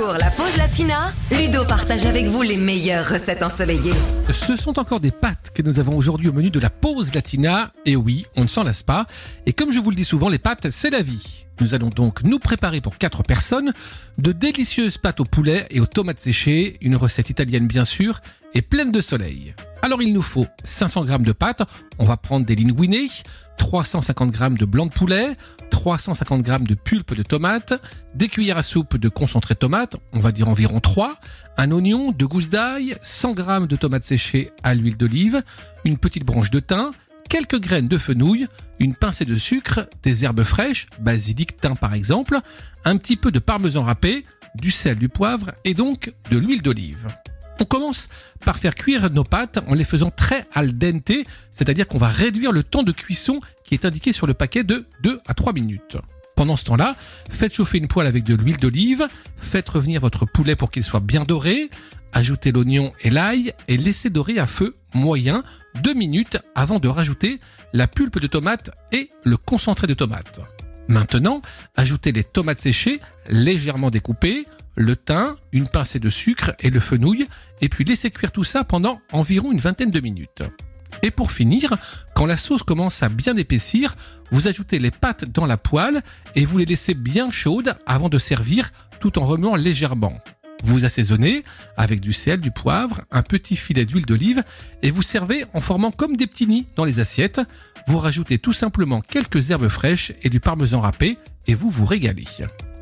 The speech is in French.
Pour la pause latina, Ludo partage avec vous les meilleures recettes ensoleillées. Ce sont encore des pâtes que nous avons aujourd'hui au menu de la pause latina. Et oui, on ne s'en lasse pas. Et comme je vous le dis souvent, les pâtes, c'est la vie. Nous allons donc nous préparer pour 4 personnes de délicieuses pâtes au poulet et aux tomates séchées, une recette italienne bien sûr, et pleine de soleil. Alors il nous faut 500 g de pâtes, on va prendre des linguinés, 350 g de blanc de poulet, 350 g de pulpe de tomate, des cuillères à soupe de concentré de tomate, on va dire environ 3, un oignon, deux gousses d'ail, 100 g de tomates séchées à l'huile d'olive, une petite branche de thym, quelques graines de fenouil, une pincée de sucre, des herbes fraîches, basilic, thym par exemple, un petit peu de parmesan râpé, du sel, du poivre et donc de l'huile d'olive. On commence par faire cuire nos pâtes en les faisant très al dente, c'est-à-dire qu'on va réduire le temps de cuisson qui est indiqué sur le paquet de 2 à 3 minutes. Pendant ce temps-là, faites chauffer une poêle avec de l'huile d'olive, faites revenir votre poulet pour qu'il soit bien doré, ajoutez l'oignon et l'ail et laissez dorer à feu moyen 2 minutes avant de rajouter la pulpe de tomate et le concentré de tomate. Maintenant, ajoutez les tomates séchées légèrement découpées, le thym, une pincée de sucre et le fenouil, et puis laissez cuire tout ça pendant environ une vingtaine de minutes. Et pour finir, quand la sauce commence à bien épaissir, vous ajoutez les pâtes dans la poêle et vous les laissez bien chaudes avant de servir tout en remuant légèrement. Vous assaisonnez avec du sel, du poivre, un petit filet d'huile d'olive et vous servez en formant comme des petits nids dans les assiettes. Vous rajoutez tout simplement quelques herbes fraîches et du parmesan râpé et vous vous régalez.